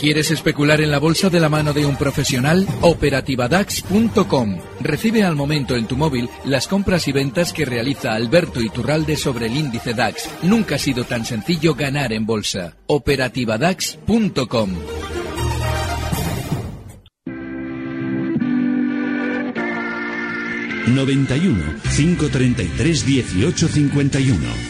¿Quieres especular en la bolsa de la mano de un profesional? Operativadax.com. Recibe al momento en tu móvil las compras y ventas que realiza Alberto Iturralde sobre el índice DAX. Nunca ha sido tan sencillo ganar en bolsa. Operativadax.com. 91 533 1851.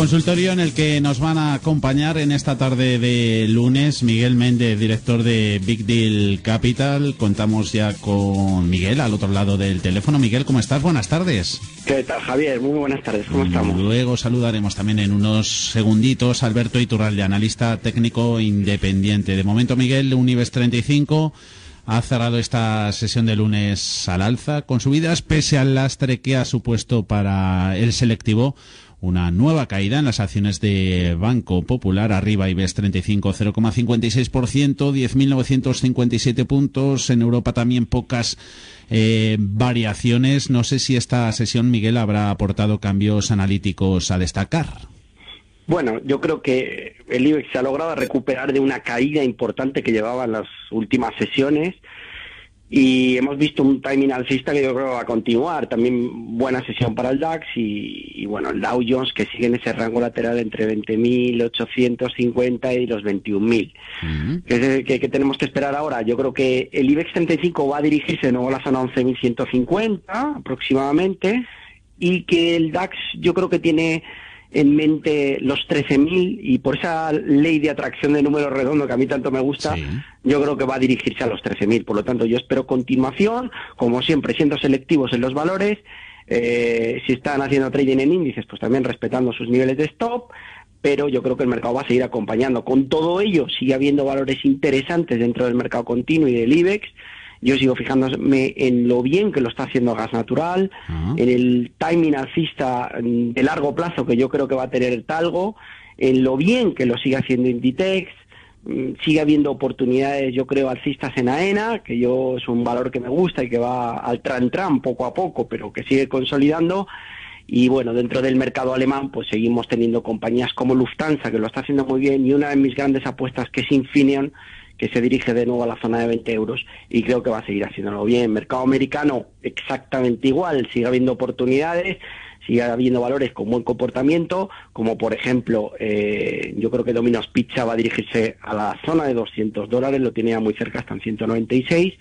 Consultorio en el que nos van a acompañar en esta tarde de lunes Miguel Méndez, director de Big Deal Capital. Contamos ya con Miguel al otro lado del teléfono. Miguel, ¿cómo estás? Buenas tardes. ¿Qué tal, Javier? Muy buenas tardes. ¿Cómo estamos? Luego saludaremos también en unos segunditos a Alberto Iturralde, analista técnico independiente. De momento, Miguel, Unives 35 ha cerrado esta sesión de lunes al alza con subidas pese al lastre que ha supuesto para el selectivo una nueva caída en las acciones de Banco Popular, arriba IBEX 35, 0,56%, 10.957 puntos. En Europa también pocas eh, variaciones. No sé si esta sesión, Miguel, habrá aportado cambios analíticos a destacar. Bueno, yo creo que el IBEX se ha logrado recuperar de una caída importante que llevaba en las últimas sesiones y hemos visto un timing alcista que yo creo va a continuar. También buena sesión para el DAX y, bueno, el Dow Jones que sigue en ese rango lateral entre 20.850 y los 21.000. ¿Qué, qué, tenemos que esperar ahora? Yo creo que el IBEX 35 va a dirigirse de nuevo a la zona 11.150 aproximadamente y que el DAX yo creo que tiene en mente los 13.000 y por esa ley de atracción de números redondos que a mí tanto me gusta, yo creo que va a dirigirse a los 13.000. Por lo tanto, yo espero continuación, como siempre, siendo selectivos en los valores. Eh, si están haciendo trading en índices, pues también respetando sus niveles de stop, pero yo creo que el mercado va a seguir acompañando. Con todo ello, sigue habiendo valores interesantes dentro del mercado continuo y del IBEX. Yo sigo fijándome en lo bien que lo está haciendo gas natural, en el timing alcista de largo plazo que yo creo que va a tener Talgo, en lo bien que lo sigue haciendo Inditex, mm, sigue habiendo oportunidades, yo creo, alcistas en AENA, que yo es un valor que me gusta y que va al tran tran poco a poco, pero que sigue consolidando. Y bueno, dentro del mercado alemán, pues seguimos teniendo compañías como Lufthansa, que lo está haciendo muy bien, y una de mis grandes apuestas, que es Infineon, que se dirige de nuevo a la zona de 20 euros y creo que va a seguir haciéndolo bien. Mercado americano exactamente igual, sigue habiendo oportunidades, sigue habiendo valores con buen comportamiento, como por ejemplo, eh, yo creo que Domino's Pizza va a dirigirse a la zona de 200 dólares, lo tiene ya muy cerca, hasta en 196,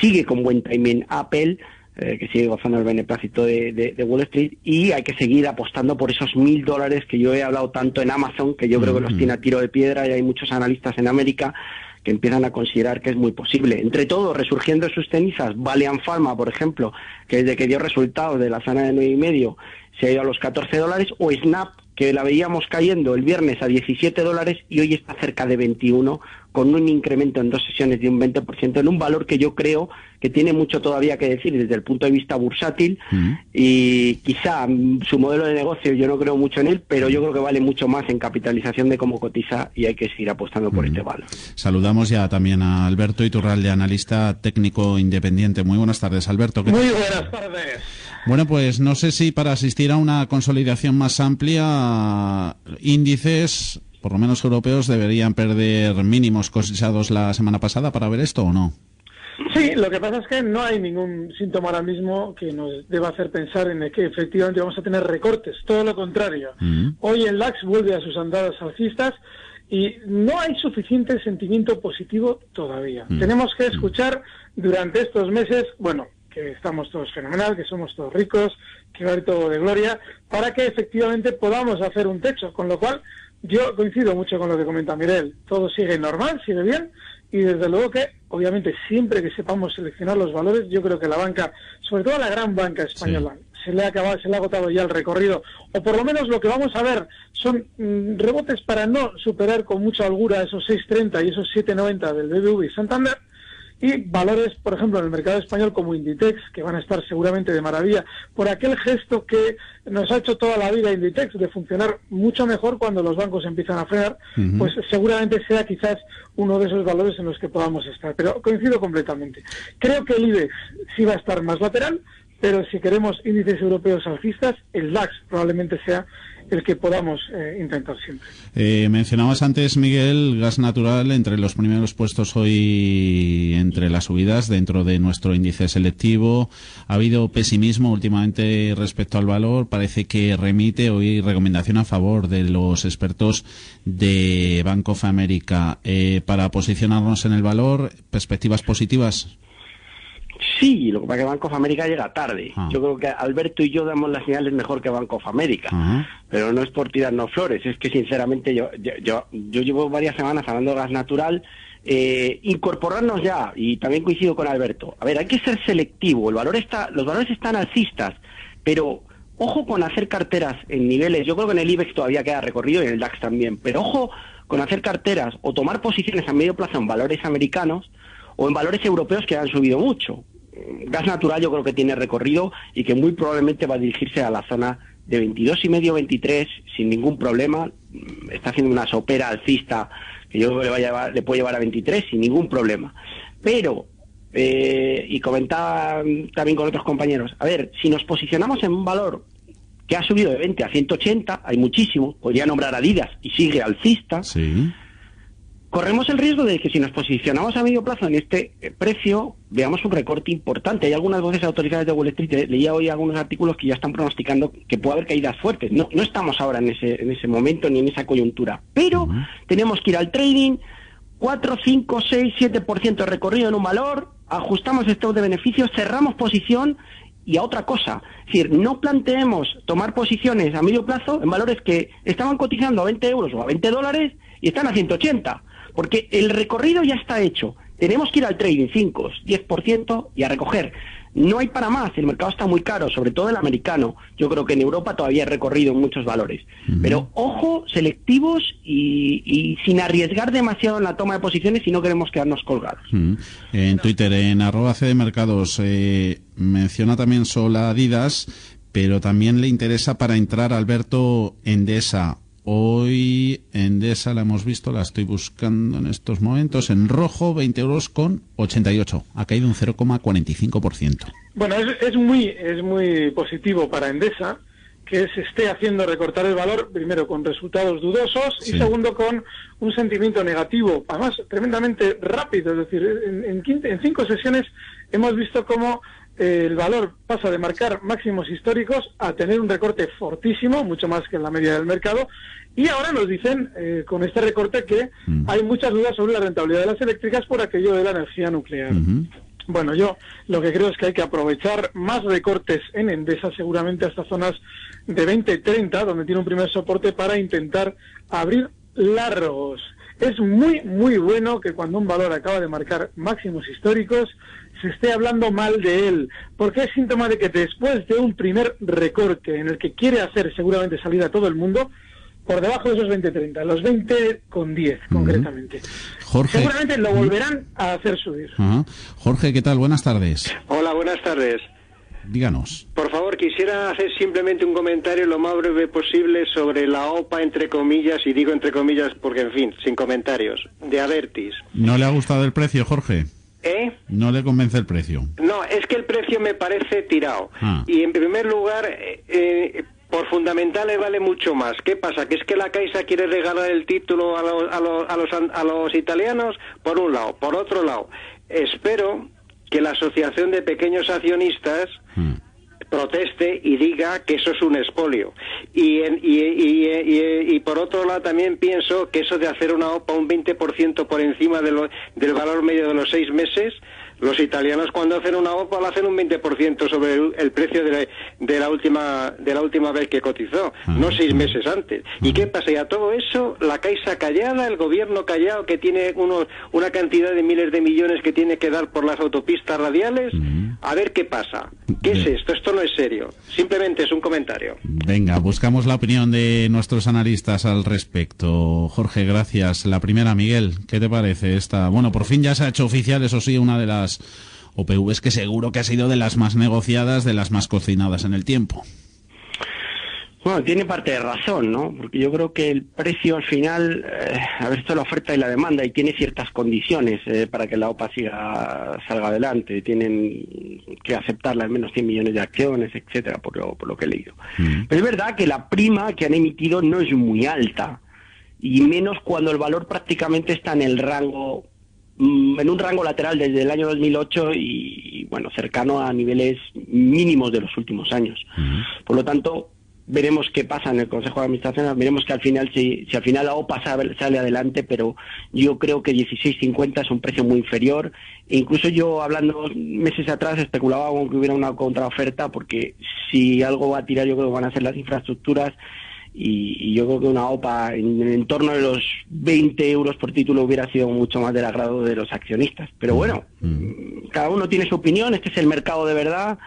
sigue con buen timing Apple, eh, que sigue gozando el beneplácito de, de, Wall Street y hay que seguir apostando por esos mil dólares que yo he hablado tanto en Amazon, que yo creo que los tiene a tiro de piedra y hay muchos analistas en América empiezan a considerar que es muy posible. Entre todo, resurgiendo sus cenizas, Valiant Pharma, por ejemplo, que desde que dio resultados de la zona de nueve y medio se ha ido a los 14 dólares, o Snap, que la veíamos cayendo el viernes a 17 dólares y hoy está cerca de 21, con un incremento en dos sesiones de un 20%, en un valor que yo creo que tiene mucho todavía que decir desde el punto de vista bursátil y quizá su modelo de negocio yo no creo mucho en él, pero yo creo que vale mucho más en capitalización de cómo cotiza y hay que seguir apostando por este valor. Saludamos ya también a Alberto Iturralde, analista técnico independiente. Muy buenas tardes, Alberto. Muy buenas tardes. Bueno, pues no sé si para asistir a una consolidación más amplia, índices por lo menos europeos, deberían perder mínimos cosechados la semana pasada para ver esto o no? Sí, lo que pasa es que no hay ningún síntoma ahora mismo que nos deba hacer pensar en que efectivamente vamos a tener recortes, todo lo contrario. Mm. Hoy el LAX vuelve a sus andadas alcistas y no hay suficiente sentimiento positivo todavía. Mm. Tenemos que mm. escuchar durante estos meses, bueno, que estamos todos fenomenal, que somos todos ricos, que va a haber todo de gloria, para que efectivamente podamos hacer un techo, con lo cual yo coincido mucho con lo que comenta Mirel. Todo sigue normal, sigue bien. Y desde luego que, obviamente, siempre que sepamos seleccionar los valores, yo creo que la banca, sobre todo la gran banca española, se le ha acabado, se le ha agotado ya el recorrido, o por lo menos lo que vamos a ver son mm, rebotes para no superar con mucha holgura esos 6.30 y esos 7.90 del BBV y Santander, y valores, por ejemplo, en el mercado español como Inditex, que van a estar seguramente de maravilla, por aquel gesto que nos ha hecho toda la vida Inditex de funcionar mucho mejor cuando los bancos empiezan a frenar, pues seguramente sea quizás uno de esos valores en los que podamos estar. Pero coincido completamente. Creo que el IBEX sí va a estar más lateral, pero si queremos índices europeos alcistas, el DAX probablemente sea el que podamos eh, intentar siempre. Eh, mencionabas antes, Miguel, gas natural entre los primeros puestos hoy entre las subidas dentro de nuestro índice selectivo. Ha habido pesimismo últimamente respecto al valor. Parece que remite hoy recomendación a favor de los expertos de Bank of America. Eh, para posicionarnos en el valor, perspectivas positivas. Sí, lo que pasa es que Banco of America llega tarde. Ah. Yo creo que Alberto y yo damos las señales mejor que Banco of America. Pero no es por tirarnos flores, es que sinceramente yo, yo, yo, llevo varias semanas hablando de gas natural. Eh, incorporarnos ya, y también coincido con Alberto. A ver, hay que ser selectivo. El valor está, los valores están alcistas, pero ojo con hacer carteras en niveles. Yo creo que en el IBEX todavía queda recorrido y en el DAX también, pero ojo con hacer carteras o tomar posiciones a medio plazo en valores americanos o en valores europeos que han subido mucho gas natural yo creo que tiene recorrido y que muy probablemente va a dirigirse a la zona de 22 y medio 23 sin ningún problema. Está haciendo una sopera alcista que yo le, va a llevar, le puede llevar a 23 sin ningún problema. Pero eh, y comentaba también con otros compañeros a ver si nos posicionamos en un valor que ha subido de 20 a 180 hay muchísimo podría nombrar Adidas y sigue alcista. Sí corremos el riesgo de que si nos posicionamos a medio plazo en este eh, precio, veamos un recorte importante. Hay algunas voces autorizadas de Wall Street, eh, leía hoy algunos artículos que ya están pronosticando que puede haber caídas fuertes. No, no estamos ahora en ese, en ese momento ni en esa coyuntura, pero tenemos que ir al trading, 4, 5, 6, 7% de recorrido en un valor, ajustamos stock de beneficios, cerramos posición y a otra cosa. Es decir, no planteemos tomar posiciones a medio plazo en valores que estaban cotizando a 20 euros o a 20 dólares y están a 180 porque el recorrido ya está hecho. Tenemos que ir al trading 5, 10% y a recoger. No hay para más, el mercado está muy caro, sobre todo el americano. Yo creo que en Europa todavía hay recorrido muchos valores. Pero ojo, selectivos y, sin arriesgar demasiado en la toma de posiciones si no queremos quedarnos colgados. En Twitter, en arroba de mercados, eh, menciona también Sola Adidas, pero también le interesa para entrar Alberto Endesa Hoy Endesa la hemos visto, la estoy buscando en estos momentos, en rojo 20 euros con 88. Ha caído un 0,45%. Bueno, es, es, muy, es muy positivo para Endesa que se esté haciendo recortar el valor, primero con resultados dudosos y segundo con un sentimiento negativo, además tremendamente rápido. Es decir, en, en, en cinco sesiones hemos visto cómo el valor pasa de marcar máximos históricos a tener un recorte fortísimo, mucho más que en la media del mercado, y ahora nos dicen eh, con este recorte que mm. hay muchas dudas sobre la rentabilidad de las eléctricas por aquello de la energía nuclear. Bueno, yo lo que creo es que hay que aprovechar más recortes en Endesa, seguramente hasta zonas de 20-30, donde tiene un primer soporte, para intentar abrir largos. Es muy, muy bueno que cuando un valor acaba de marcar máximos históricos, se esté hablando mal de él, porque es síntoma de que después de un primer recorte en el que quiere hacer seguramente salir a todo el mundo, por debajo de esos 20-30, los 20 con 10 concretamente. Jorge. Seguramente lo volverán a hacer subir. Jorge, ¿qué tal? Buenas tardes. Hola, buenas tardes. Díganos. Por favor, quisiera hacer simplemente un comentario lo más breve posible sobre la OPA, entre comillas, y digo entre comillas porque, en fin, sin comentarios, de Avertis. ¿No le ha gustado el precio, Jorge? ¿Eh? No le convence el precio. No, es que el precio me parece tirado. Ah. Y en primer lugar, eh, eh, por fundamentales vale mucho más. ¿Qué pasa? Que es que la Caixa quiere regalar el título a los, a los, a los, a los italianos, por un lado. Por otro lado, espero que la Asociación de Pequeños Accionistas hmm proteste y diga que eso es un expolio. Y, y, y, por otro lado también pienso que eso de hacer una OPA un 20% por encima de del valor medio de los seis meses, los italianos cuando hacen una OPA lo hacen un 20% sobre el, precio de la, de la, última de la última vez que cotizó, no seis meses antes. ¿Y qué pasa? Y a todo eso, la Caixa callada, el gobierno callado que tiene unos, una cantidad de miles de millones que tiene que dar por las autopistas radiales, a ver qué pasa. ¿Qué es esto? Esto no es serio. Simplemente es un comentario. Venga, buscamos la opinión de nuestros analistas al respecto. Jorge, gracias. La primera, Miguel, ¿qué te parece esta? Bueno, por fin ya se ha hecho oficial, eso sí, una de las OPVs que seguro que ha sido de las más negociadas, de las más cocinadas en el tiempo. Bueno, tiene parte de razón, ¿no? Porque yo creo que el precio al final, eh, a ver, esto es la oferta y la demanda y tiene ciertas condiciones eh, para que la OPA siga, salga adelante. Tienen que aceptarla al menos 100 millones de acciones, etcétera, por lo, por lo que he leído. Mm. Pero es verdad que la prima que han emitido no es muy alta y menos cuando el valor prácticamente está en el rango mm, en un rango lateral desde el año 2008 y, bueno, cercano a niveles mínimos de los últimos años. Mm. Por lo tanto, veremos qué pasa en el Consejo de Administración, veremos que al final, si, si al final la OPA sale, adelante, pero yo creo que 16.50 es un precio muy inferior. E incluso yo, hablando meses atrás, especulaba con que hubiera una contraoferta, porque si algo va a tirar, yo creo que van a ser las infraestructuras. Y, yo creo que una OPA en, en, torno de los 20 euros por título hubiera sido mucho más del agrado de los accionistas. Pero bueno, mm. cada uno tiene su opinión, este es el mercado de verdad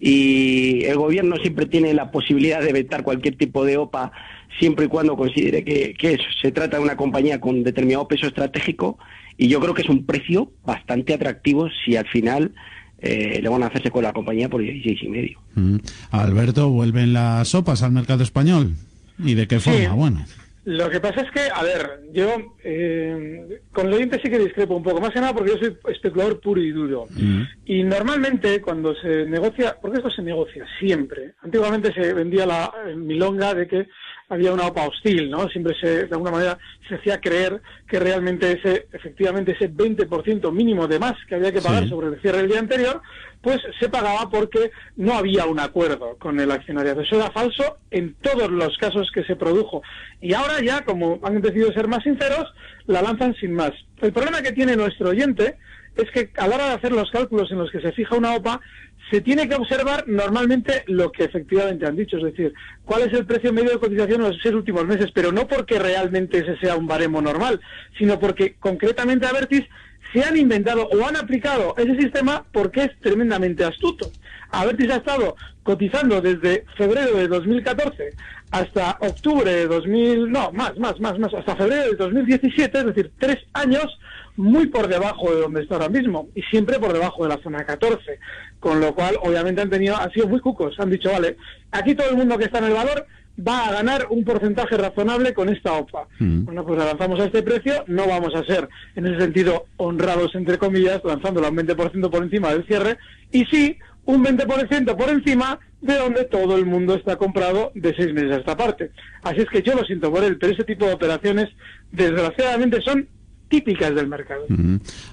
y el gobierno siempre tiene la posibilidad de vetar cualquier tipo de OPA siempre y cuando considere que, se trata de una compañía con determinado peso estratégico y yo creo que es un precio bastante atractivo si al final eh, le van a hacerse con la compañía por 16 y medio. Mm. Alberto, ¿vuelven las sopas al mercado español? ¿Y de qué forma? Bueno. Lo que pasa es que, a ver, yo eh, con el oyente sí que discrepo un poco, más que nada porque yo soy especulador puro y duro. Mm. Y normalmente cuando se negocia, porque esto se negocia siempre, antiguamente se vendía la milonga de que había una OPA hostil, ¿no? Siempre se, de alguna manera se hacía creer que realmente ese, efectivamente ese 20% mínimo de más que había que pagar sobre el cierre del día anterior, pues se pagaba porque no había un acuerdo con el accionariado. Eso era falso en todos los casos que se produjo. Y ahora ya, como han decidido ser más sinceros, la lanzan sin más. El problema que tiene nuestro oyente es que a la hora de hacer los cálculos en los que se fija una OPA, se tiene que observar normalmente lo que efectivamente han dicho, es decir, cuál es el precio medio de cotización en los seis últimos meses, pero no porque realmente ese sea un baremo normal, sino porque concretamente Avertis se han inventado o han aplicado ese sistema porque es tremendamente astuto. Avertis ha estado cotizando desde febrero de 2014 hasta octubre de 2000, no, más, más, más, más, hasta febrero de 2017, es decir, tres años muy por debajo de donde está ahora mismo y siempre por debajo de la zona 14, con lo cual obviamente han tenido, han sido muy cucos, han dicho, vale, aquí todo el mundo que está en el valor va a ganar un porcentaje razonable con esta OPA. Mm. Bueno, pues lanzamos a este precio, no vamos a ser en ese sentido honrados entre comillas, lanzándolo a un 20% por encima del cierre, y sí un 20% por encima de donde todo el mundo está comprado de seis meses a esta parte. Así es que yo lo siento por él, pero ese tipo de operaciones desgraciadamente son típicas del mercado.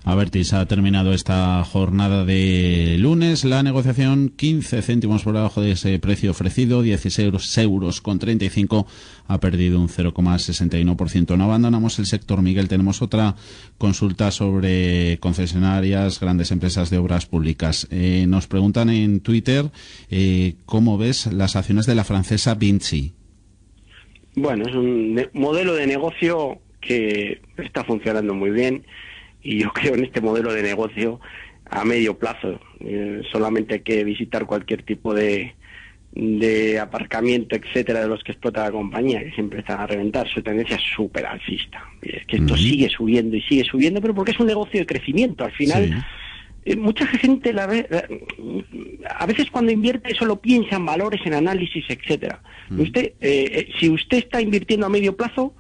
A ver, -huh. ha terminado esta jornada de lunes. La negociación 15 céntimos por debajo de ese precio ofrecido, 16 euros, con 35, ha perdido un 0,61%. No abandonamos el sector, Miguel. Tenemos otra consulta sobre concesionarias, grandes empresas de obras públicas. Eh, nos preguntan en Twitter eh, cómo ves las acciones de la francesa Vinci. Bueno, es un modelo de negocio que está funcionando muy bien y yo creo en este modelo de negocio a medio plazo. Eh, solamente hay que visitar cualquier tipo de, de aparcamiento, etcétera, de los que explota la compañía, que siempre están a reventar. Su tendencia es súper alcista. Es que esto sigue subiendo y sigue subiendo, pero porque es un negocio de crecimiento. Al final, eh, mucha gente la ve, a veces cuando invierte solo piensa en valores, en análisis, etcétera. Usted, eh, si usted está invirtiendo a medio plazo,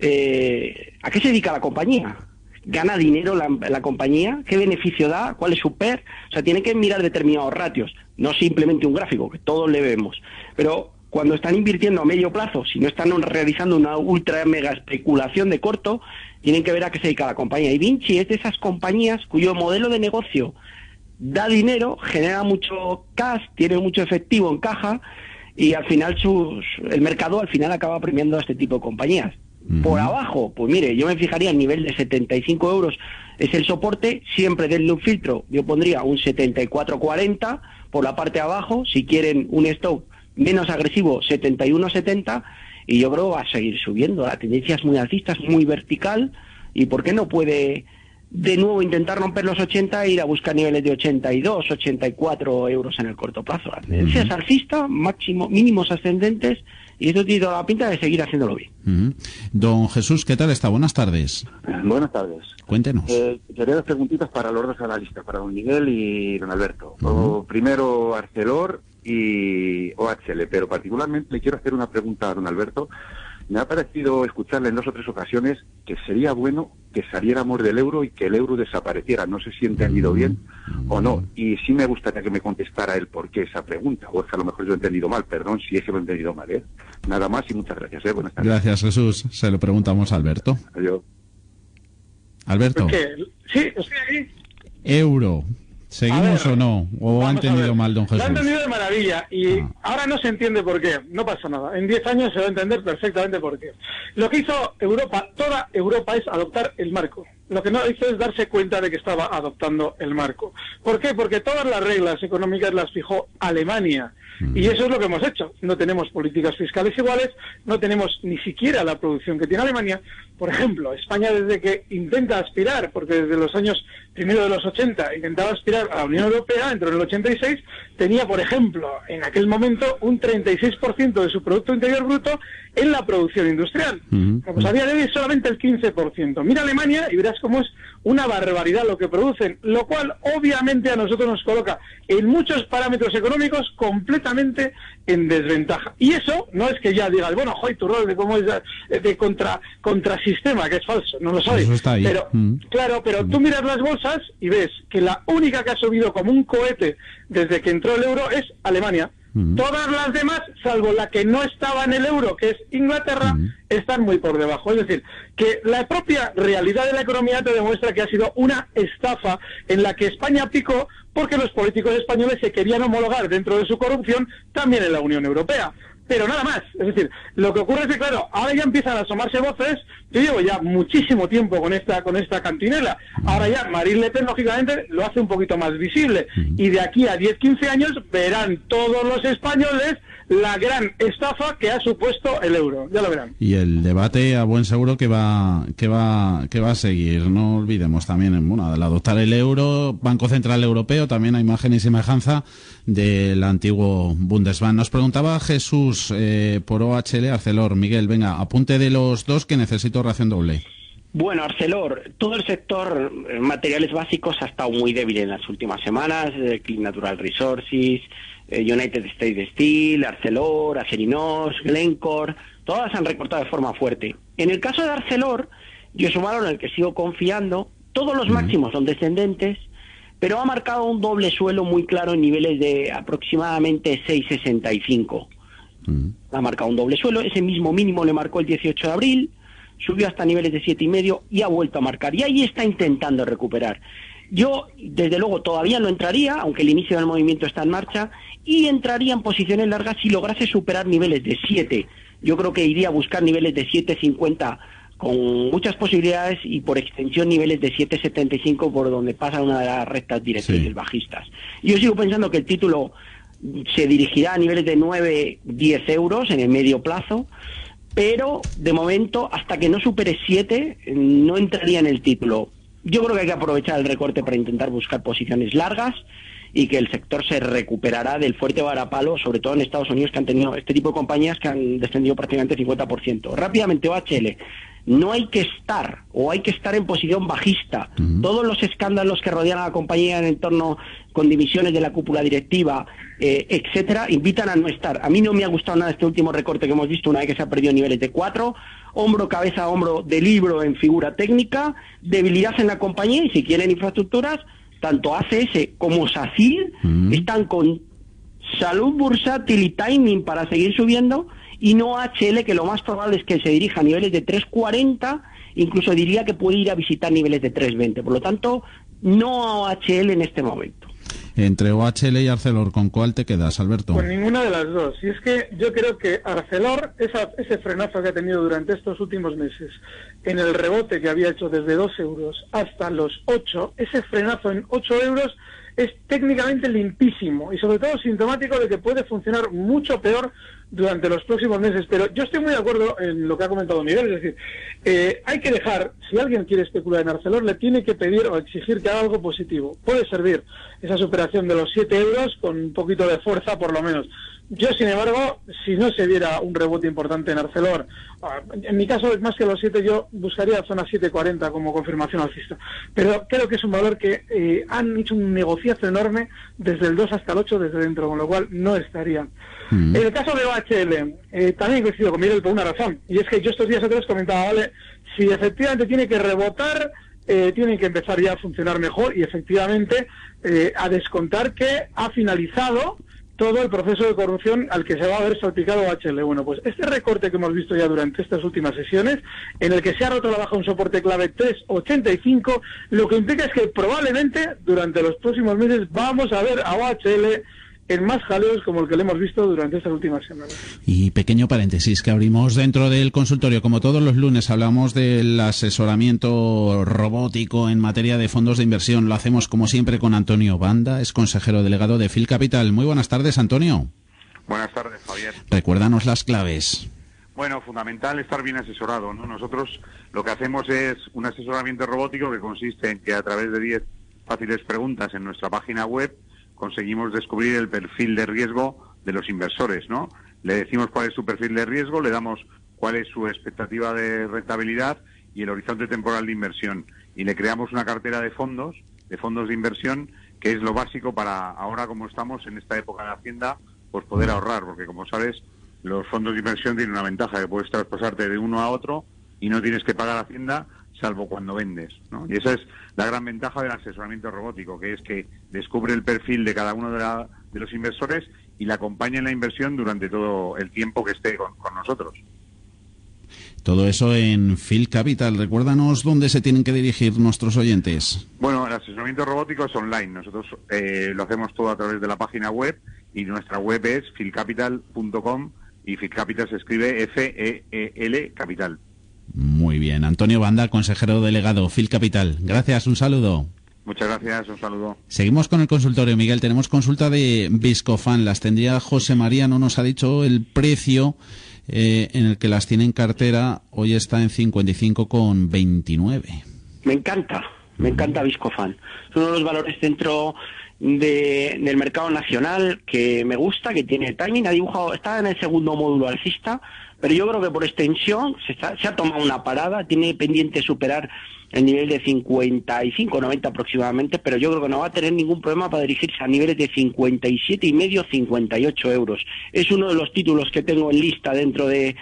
eh, ¿a qué se dedica la compañía? ¿Gana dinero la, compañía? ¿Qué beneficio da? ¿Cuál es su PER? O sea, tiene que mirar determinados ratios, no simplemente un gráfico, que todos le vemos. Pero cuando están invirtiendo a medio plazo, si no están realizando una ultra mega especulación de corto, tienen que ver a qué se dedica la compañía. Y Vinci es de esas compañías cuyo modelo de negocio da dinero, genera mucho cash, tiene mucho efectivo en caja y al final sus, el mercado al final acaba premiando a este tipo de compañías. Por abajo, pues mire, yo me fijaría en nivel de 75 euros. Es el soporte, siempre denle un filtro, yo pondría un 74.40 por la parte de abajo, si quieren un stop menos agresivo, 71.70 y yo creo que va a seguir subiendo, la tendencia es muy alcista, es muy vertical. Y ¿por qué no puede de nuevo intentar romper los 80 e ir a buscar niveles de 82, 84 euros en el corto plazo. La tendencia es alcista, máximo, mínimos ascendentes, y esto tiene toda la pinta de seguir haciéndolo bien. Don Jesús, ¿qué tal está? Buenas tardes. Buenas tardes. Cuéntenos. Eh, quería dos preguntitas para los dos analistas, para don Miguel y don Alberto. o, primero Arcelor y OHL, pero particularmente le quiero hacer una pregunta a don Alberto me ha parecido escucharle en dos o tres ocasiones que sería bueno que saliéramos del euro y que el euro desapareciera. No sé si he entendido bien o no. Y sí me gustaría que me contestara el por qué esa pregunta. O es que a lo mejor yo he entendido mal. Perdón si es que lo he entendido mal. ¿eh? Nada más y muchas gracias. ¿eh? Buenas tardes. Gracias, Jesús. Se lo preguntamos a Alberto. Adiós. Alberto. Sí, estoy aquí. Euro. ¿Seguimos o no? ¿O ha entendido mal, don Jesús? Lo ha entendido de maravilla y ah. ahora no se entiende por qué. No pasa nada. En 10 años se va a entender perfectamente por qué. Lo que hizo Europa, toda Europa, es adoptar el marco. Lo que no hizo es darse cuenta de que estaba adoptando el marco. ¿Por qué? Porque todas las reglas económicas las fijó Alemania. Mm. Y eso es lo que hemos hecho. No tenemos políticas fiscales iguales, no tenemos ni siquiera la producción que tiene Alemania, por ejemplo, España desde que intenta aspirar, porque desde los años primero de los 80 intentaba aspirar a la Unión Europea, entró en el 86, tenía, por ejemplo, en aquel momento un 36% de su Producto Interior Bruto en la producción industrial. Pues a día de hoy solamente el 15%. Mira Alemania y verás cómo es una barbaridad lo que producen, lo cual obviamente a nosotros nos coloca en muchos parámetros económicos completamente en desventaja. Y eso no es que ya digas, bueno, hoy tu rol de cómo es de contra, contra sistema, que es falso, no lo soy. Pero, mm. claro, pero tú miras las bolsas y ves que la única que ha subido como un cohete desde que entró el euro es Alemania. Todas las demás, salvo la que no estaba en el euro, que es Inglaterra, están muy por debajo. Es decir, que la propia realidad de la economía te demuestra que ha sido una estafa en la que España picó porque los políticos españoles se querían homologar dentro de su corrupción también en la Unión Europea pero nada más. Es decir, lo que ocurre es que, claro, ahora ya empiezan a asomarse voces. Yo llevo ya muchísimo tiempo con esta con esta cantinela. Ahora ya Marine Le Pen, lógicamente, lo hace un poquito más visible. Y de aquí a 10, 15 años verán todos los españoles la gran estafa que ha supuesto el euro. Ya lo verán. Y el debate a buen seguro que va que va que va a seguir. No olvidemos también, bueno, al adoptar el euro, Banco Central Europeo, también hay imagen y semejanza del antiguo Bundesbank. Nos preguntaba Jesús eh, por OHL Arcelor. Miguel, venga, apunte de los dos que necesito ración doble. Bueno, Arcelor, todo el sector eh, materiales básicos ha estado muy débil en las últimas semanas, eh, Clean Natural Resources, eh, United States Steel, Arcelor, Acerinos, Glencore, todas han recortado de forma fuerte. En el caso de Arcelor, yo valor en el que sigo confiando, todos los máximos son descendentes, pero ha marcado un doble suelo muy claro en niveles de aproximadamente 6,65. Ha marcado un doble suelo, ese mismo mínimo le marcó el 18 de abril, subió hasta niveles de 7,5 y ha vuelto a marcar. Y ahí está intentando recuperar. Yo, desde luego, todavía no entraría, aunque el inicio del movimiento está en marcha, y entraría en posiciones largas si lograse superar niveles de 7. Yo creo que iría a buscar niveles de 7.50 con muchas posibilidades y por extensión niveles de 7.75 por donde pasa una de las rectas directrices bajistas. Yo sigo pensando que el título se dirigirá a niveles de 9, 10 euros en el medio plazo, pero de momento, hasta que no supere 7, no entraría en el título. Yo creo que hay que aprovechar el recorte para intentar buscar posiciones largas y que el sector se recuperará del fuerte varapalo, sobre todo en Estados Unidos, que han tenido este tipo de compañías que han descendido prácticamente 50%. Rápidamente, OHL, no hay que estar o hay que estar en posición bajista. Todos los escándalos que rodean a la compañía en entorno con divisiones de la cúpula directiva, eh, etcétera, invitan a no estar. A mí no me ha gustado nada este último recorte que hemos visto una vez que se ha perdido niveles de 4, hombro, cabeza, hombro de libro en figura técnica, debilidad en la compañía y si quieren infraestructuras, tanto ACS como SACIR están con salud bursátil y timing para seguir subiendo y no HL, que lo más probable es que se dirija a niveles de 340, incluso diría que puede ir a visitar niveles de 320. Por lo tanto, no a HL en este momento. Entre OHL y Arcelor, ¿con cuál te quedas, Alberto? Con ninguna de las dos. Y es que yo creo que Arcelor, ese frenazo que ha tenido durante estos últimos meses, en el rebote que había hecho desde 2 euros hasta los 8, ese frenazo en 8 euros es técnicamente limpísimo y sobre todo sintomático de que puede funcionar mucho peor durante los próximos meses. Pero yo estoy muy de acuerdo en lo que ha comentado Miguel, es decir, eh, hay que dejar, si alguien quiere especular en Arcelor, le tiene que pedir o exigir que haga algo positivo. Puede servir esa superación de los 7 euros con un poquito de fuerza por lo menos. Yo, sin embargo, si no se viera un rebote importante en Arcelor, ah, en mi caso, más que los 7, yo buscaría zona 7.40 como confirmación alcista. Pero creo que es un valor que eh, han hecho un negociazo enorme desde el 2 hasta el 8 desde dentro, con lo cual no estarían. Mm. En el caso de OHL, eh, también coincido con Miguel por una razón, y es que yo estos días atrás comentaba, vale, si efectivamente tiene que rebotar, eh, tiene que empezar ya a funcionar mejor y efectivamente a descontar que ha finalizado todo el proceso de corrupción al que se va a haber salpicado HL. Bueno, pues este recorte que hemos visto ya durante estas últimas sesiones, en el que se ha roto la baja un soporte clave 385, lo que implica es que probablemente durante los próximos meses vamos a ver a OHL en más jaleos como el que le hemos visto durante estas últimas semanas. Y pequeño paréntesis que abrimos dentro del consultorio. Como todos los lunes hablamos del asesoramiento robótico en materia de fondos de inversión. Lo hacemos como siempre con Antonio Banda, es consejero delegado de Phil Capital. Muy buenas tardes, Antonio. Buenas tardes, Javier. Recuérdanos las claves. Bueno, fundamental estar bien asesorado. ¿no? Nosotros lo que hacemos es un asesoramiento robótico que consiste en que a través de 10 fáciles preguntas en nuestra página web conseguimos descubrir el perfil de riesgo de los inversores, ¿no? Le decimos cuál es su perfil de riesgo, le damos cuál es su expectativa de rentabilidad y el horizonte temporal de inversión. Y le creamos una cartera de fondos, de fondos de inversión, que es lo básico para ahora como estamos en esta época de Hacienda, pues poder ahorrar, porque como sabes, los fondos de inversión tienen una ventaja, que puedes traspasarte de uno a otro y no tienes que pagar Hacienda salvo cuando vendes. ¿no? Y esa es la gran ventaja del asesoramiento robótico, que es que descubre el perfil de cada uno de, los inversores y le acompaña en la inversión durante todo el tiempo que esté con, nosotros. Todo eso en Phil Capital. Recuérdanos dónde se tienen que dirigir nuestros oyentes. Bueno, el asesoramiento robótico es online. Nosotros eh, lo hacemos todo a través de la página web y nuestra web es philcapital.com y Phil Capital se escribe F-E-E-L Capital. Antonio Banda, consejero delegado, Phil Capital. Gracias, un saludo. Muchas gracias, un saludo. Seguimos con el consultorio, Miguel. Tenemos consulta de Viscofan. Las tendría José María, no nos ha dicho el precio eh, en el que las tiene en cartera. Hoy está en 55,29. Me encanta, me encanta Viscofan. Es uno de los valores dentro del mercado nacional que me gusta, que tiene timing. Ha dibujado, está en el segundo módulo alcista pero yo creo que por extensión se, se ha tomado una parada, tiene pendiente superar el nivel de 55, 90 aproximadamente, pero yo creo que no va a tener ningún problema para dirigirse a niveles de 57 y medio, 58 euros. Es uno de los títulos que tengo en lista dentro de,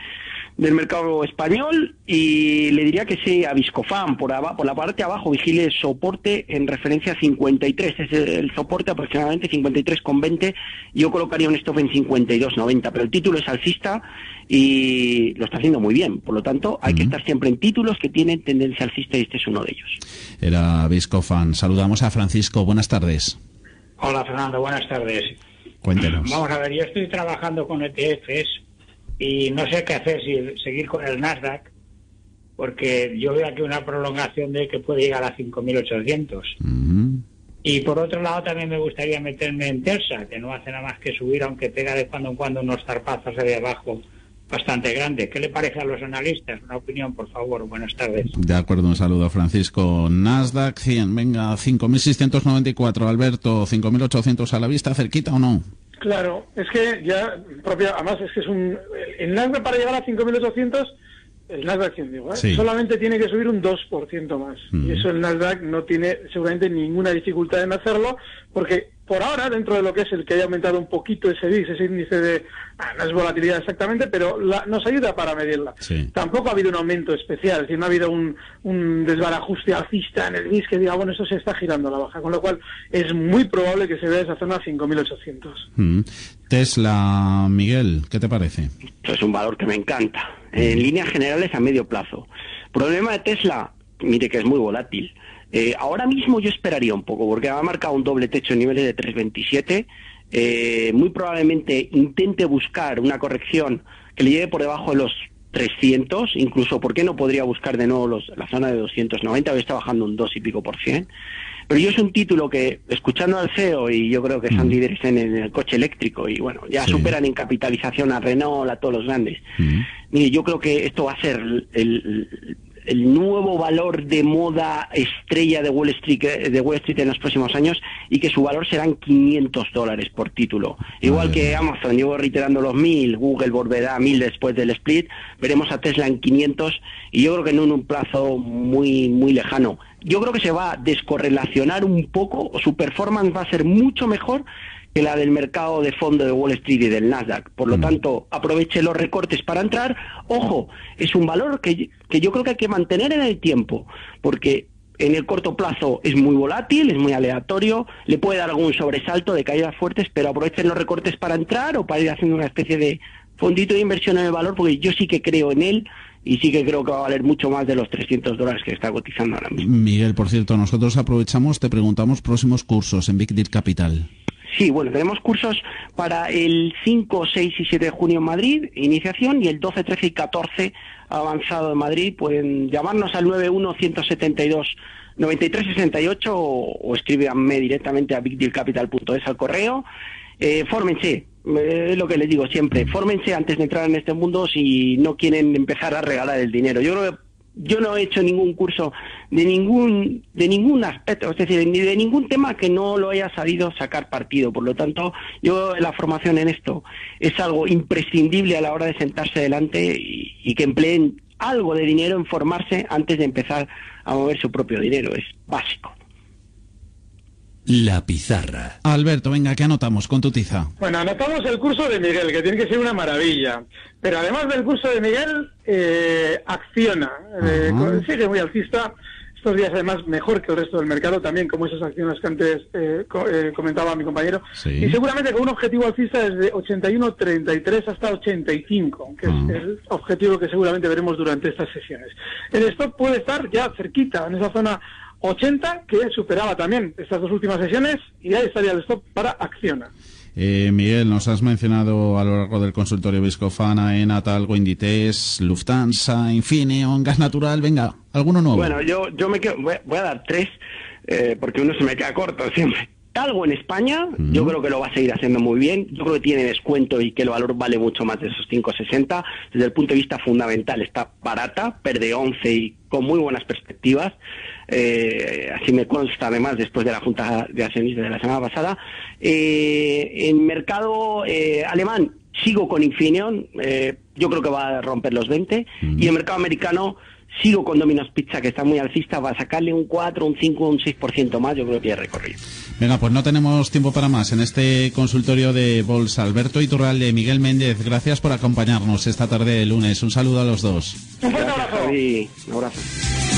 del mercado español y le diría que sí a Viscofan, por, por la parte de abajo vigile soporte en referencia a 53, es el, soporte aproximadamente 53,20, yo colocaría un stop en 52,90, pero el título es alcista y lo está haciendo muy bien, por lo tanto hay que estar siempre en títulos que tienen tendencia alcista y este es uno de ellos. Era Viscofan, saludamos a Francisco, buenas tardes. Hola Fernando, buenas tardes. Cuéntenos. Vamos a ver, yo estoy trabajando con ETFs y no sé qué hacer, si seguir con el Nasdaq, porque yo veo aquí una prolongación de que puede llegar a 5.800. Y por otro lado también me gustaría meterme en Tersa, que no hace nada más que subir, aunque pega de cuando en cuando unos zarpazos de abajo bastante grande. ¿Qué le parece a los analistas? Una opinión, por favor. Buenas tardes. De acuerdo, un saludo, Francisco. Nasdaq 100, venga, 5.694. Alberto, 5.800 a la vista, cerquita o no? Claro, es que ya, propia, además es que es un... El Nasdaq para llegar a 5.800, el Nasdaq 100 digo, ¿eh? solamente tiene que subir un 2% más. Y eso el Nasdaq no tiene seguramente ninguna dificultad en hacerlo, porque por ahora, dentro de lo que es el que haya aumentado un poquito ese VIX, ese índice de, ah, no es volatilidad exactamente, pero nos ayuda para medirla. Tampoco ha habido un aumento especial, es decir, no ha habido un, un desbarajuste alcista en el VIX que diga, bueno, eso se está girando a la baja, con lo cual es muy probable que se vea esa zona a 5.800. Mm. Tesla, Miguel, ¿qué te parece? Esto es un valor que me encanta. En líneas generales a medio plazo. Problema de Tesla, mire que es muy volátil. Eh, ahora mismo yo esperaría un poco, porque ha marcado un doble techo en niveles de 327. Eh, muy probablemente intente buscar una corrección que le lleve por debajo de los 300, incluso, ¿por qué no podría buscar de nuevo los, la zona de 290? Hoy está bajando un 2 y pico por cien. Pero yo es un título que, escuchando al CEO, y yo creo que son Mm. líderes en el coche eléctrico, y bueno, ya Sí. superan en capitalización a Renault, a todos los grandes. Mm. Mire, yo creo que esto va a ser el, el- el nuevo valor de moda estrella de Wall Street de Wall Street en los próximos años y que su valor serán 500 dólares por título. Igual que. Amazon llevo reiterando los 1000, Google volverá a 1000 después del split, veremos a Tesla en 500 y yo creo que no en un plazo muy muy lejano. Yo creo que se va a descorrelacionar un poco, su performance va a ser mucho mejor que la del mercado de fondo de Wall Street y del Nasdaq. Por lo Mm. tanto, aproveche los recortes para entrar. Ojo, es un valor que, que yo creo que hay que mantener en el tiempo, porque en el corto plazo es muy volátil, es muy aleatorio, le puede dar algún sobresalto de caídas fuertes, pero aprovechen los recortes para entrar o para ir haciendo una especie de fondito de inversión en el valor, porque yo sí que creo en él y sí que creo que va a valer mucho más de los 300 dólares que está cotizando ahora mismo. Miguel, por cierto, nosotros aprovechamos, te preguntamos próximos cursos en Big Deal Capital. Sí, bueno, tenemos cursos para el 5, 6 y 7 de junio en Madrid, iniciación, y el 12, 13 y 14 avanzado en Madrid. Pueden llamarnos al 91-172-9368 o, o escríbanme directamente a bigdealcapital.es al correo. Eh, fórmense, eh, es lo que les digo siempre, fórmense antes de entrar en este mundo si no quieren empezar a regalar el dinero. Yo creo que yo no he hecho ningún curso de ningún de ningún aspecto, es decir, ni de ningún tema que no lo haya sabido sacar partido. Por lo tanto, yo la formación en esto es algo imprescindible a la hora de sentarse delante y, y que empleen algo de dinero en formarse antes de empezar a mover su propio dinero. Es básico. La pizarra. Alberto, venga, ¿qué anotamos con tu tiza? Bueno, anotamos el curso de Miguel, que tiene que ser una maravilla. Pero además del curso de Miguel, eh, acciona. Eh, sigue muy alcista. Estos días, además, mejor que el resto del mercado, también como esas acciones que antes eh, co- eh, comentaba mi compañero. Sí. Y seguramente con un objetivo alcista desde 81.33 hasta 85, que Ah. es el objetivo que seguramente veremos durante estas sesiones. El stop puede estar ya cerquita, en esa zona 80, que superaba también estas dos últimas sesiones, y ahí estaría el stop para acciona. Eh, Miguel, nos has mencionado a lo largo del consultorio Viscofana, Enatal, Inditex, Lufthansa, Infineon, Gas Natural. Venga, ¿alguno nuevo? Bueno, yo, yo me quedo, voy, a- voy a dar tres, eh, porque uno se me queda corto siempre. Algo en España, yo creo que lo va a seguir haciendo muy bien. Yo creo que tiene descuento y que el valor vale mucho más de esos 5,60. Desde el punto de vista fundamental está barata, perde 11 y con muy buenas perspectivas. Eh, así me consta además después de la Junta de Accionistas de la semana pasada. Eh, en mercado eh, alemán sigo con Infineon, eh, yo creo que va a romper los 20. Y en mercado americano sigo con Domino's Pizza, que está muy alcista, va a sacarle un 4, un 5, un 6% más, yo creo que hay recorrido. Venga, pues no tenemos tiempo para más en este consultorio de Bolsa. Alberto Iturralde, Miguel Méndez, gracias por acompañarnos esta tarde de lunes. Un saludo a los dos. Un fuerte Gracias, abrazo. Javi. Un abrazo.